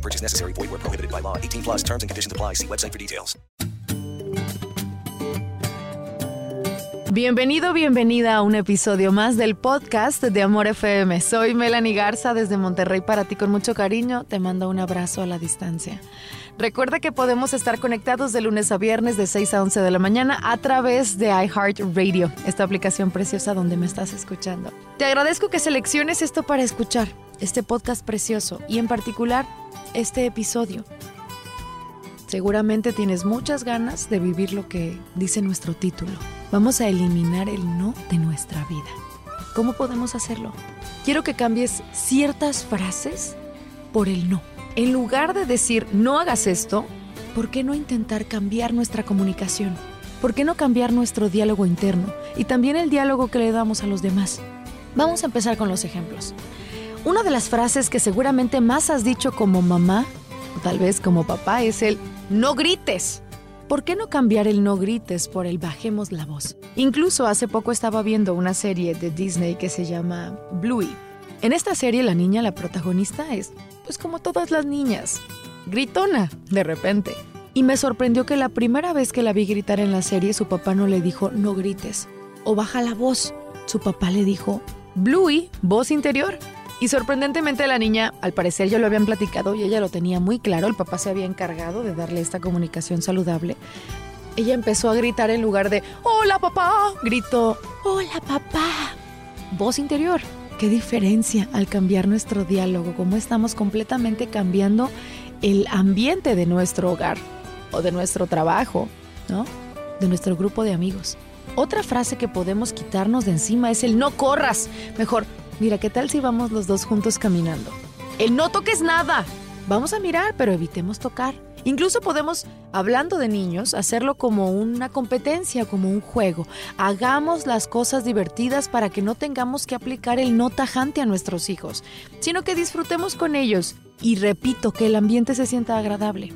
Purchase necessary. Void prohibited by law. 18 plus terms and conditions apply. See website for details. Bienvenido, bienvenida a un episodio más del podcast de Amor FM. Soy Melanie Garza desde Monterrey para ti con mucho cariño. Te mando un abrazo a la distancia. Recuerda que podemos estar conectados de lunes a viernes de 6 a 11 de la mañana a través de iHeartRadio, esta aplicación preciosa donde me estás escuchando. Te agradezco que selecciones esto para escuchar, este podcast precioso y en particular este episodio. Seguramente tienes muchas ganas de vivir lo que dice nuestro título. Vamos a eliminar el no de nuestra vida. ¿Cómo podemos hacerlo? Quiero que cambies ciertas frases por el no. En lugar de decir no hagas esto, ¿por qué no intentar cambiar nuestra comunicación? ¿Por qué no cambiar nuestro diálogo interno y también el diálogo que le damos a los demás? Vamos a empezar con los ejemplos. Una de las frases que seguramente más has dicho como mamá, o tal vez como papá, es el no grites. ¿Por qué no cambiar el no grites por el bajemos la voz? Incluso hace poco estaba viendo una serie de Disney que se llama Bluey. En esta serie la niña, la protagonista, es pues como todas las niñas, gritona de repente. Y me sorprendió que la primera vez que la vi gritar en la serie su papá no le dijo no grites o baja la voz. Su papá le dijo Bluey, voz interior. Y sorprendentemente la niña, al parecer ya lo habían platicado y ella lo tenía muy claro, el papá se había encargado de darle esta comunicación saludable. Ella empezó a gritar en lugar de Hola papá, gritó Hola papá. Voz interior. Qué diferencia al cambiar nuestro diálogo, cómo estamos completamente cambiando el ambiente de nuestro hogar o de nuestro trabajo, ¿no? De nuestro grupo de amigos. Otra frase que podemos quitarnos de encima es el no corras. Mejor, Mira, ¿qué tal si vamos los dos juntos caminando? El no toques nada. Vamos a mirar, pero evitemos tocar. Incluso podemos, hablando de niños, hacerlo como una competencia, como un juego. Hagamos las cosas divertidas para que no tengamos que aplicar el no tajante a nuestros hijos, sino que disfrutemos con ellos. Y repito, que el ambiente se sienta agradable.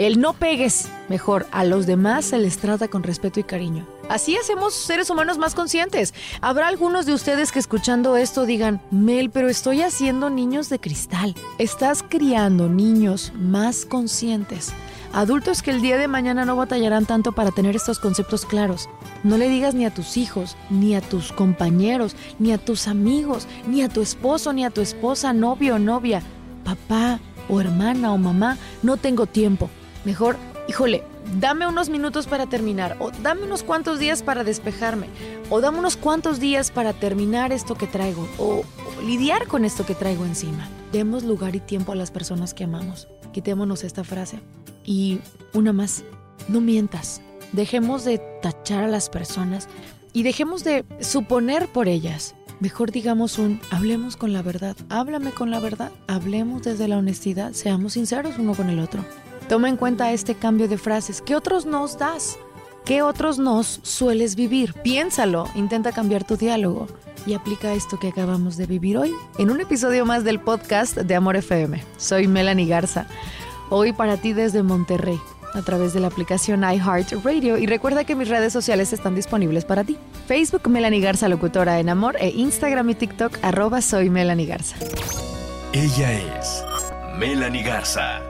El no pegues, mejor, a los demás se les trata con respeto y cariño. Así hacemos seres humanos más conscientes. Habrá algunos de ustedes que escuchando esto digan, Mel, pero estoy haciendo niños de cristal. Estás criando niños más conscientes. Adultos que el día de mañana no batallarán tanto para tener estos conceptos claros. No le digas ni a tus hijos, ni a tus compañeros, ni a tus amigos, ni a tu esposo, ni a tu esposa, novio o novia, papá o hermana o mamá, no tengo tiempo Mejor, híjole, dame unos minutos para terminar, o dame unos cuantos días para despejarme, o dame unos cuantos días para terminar esto que traigo, o, lidiar con esto que traigo encima. Demos lugar y tiempo a las personas que amamos. Quitémonos esta frase. Y una más, no mientas. Dejemos de tachar a las personas y dejemos de suponer por ellas. Mejor digamos un, hablemos con la verdad, háblame con la verdad, hablemos desde la honestidad, seamos sinceros uno con el otro. Toma en cuenta este cambio de frases. ¿Qué otros nos das? ¿Qué otros nos sueles vivir? Piénsalo, intenta cambiar tu diálogo y aplica esto que acabamos de vivir hoy en un episodio más del podcast de Amor FM. Soy Melanie Garza, hoy para ti desde Monterrey a través de la aplicación iHeartRadio y recuerda que mis redes sociales están disponibles para ti. Facebook Melanie Garza Locutora en Amor e Instagram y TikTok arroba soy Melanie Garza. Ella es Melanie Garza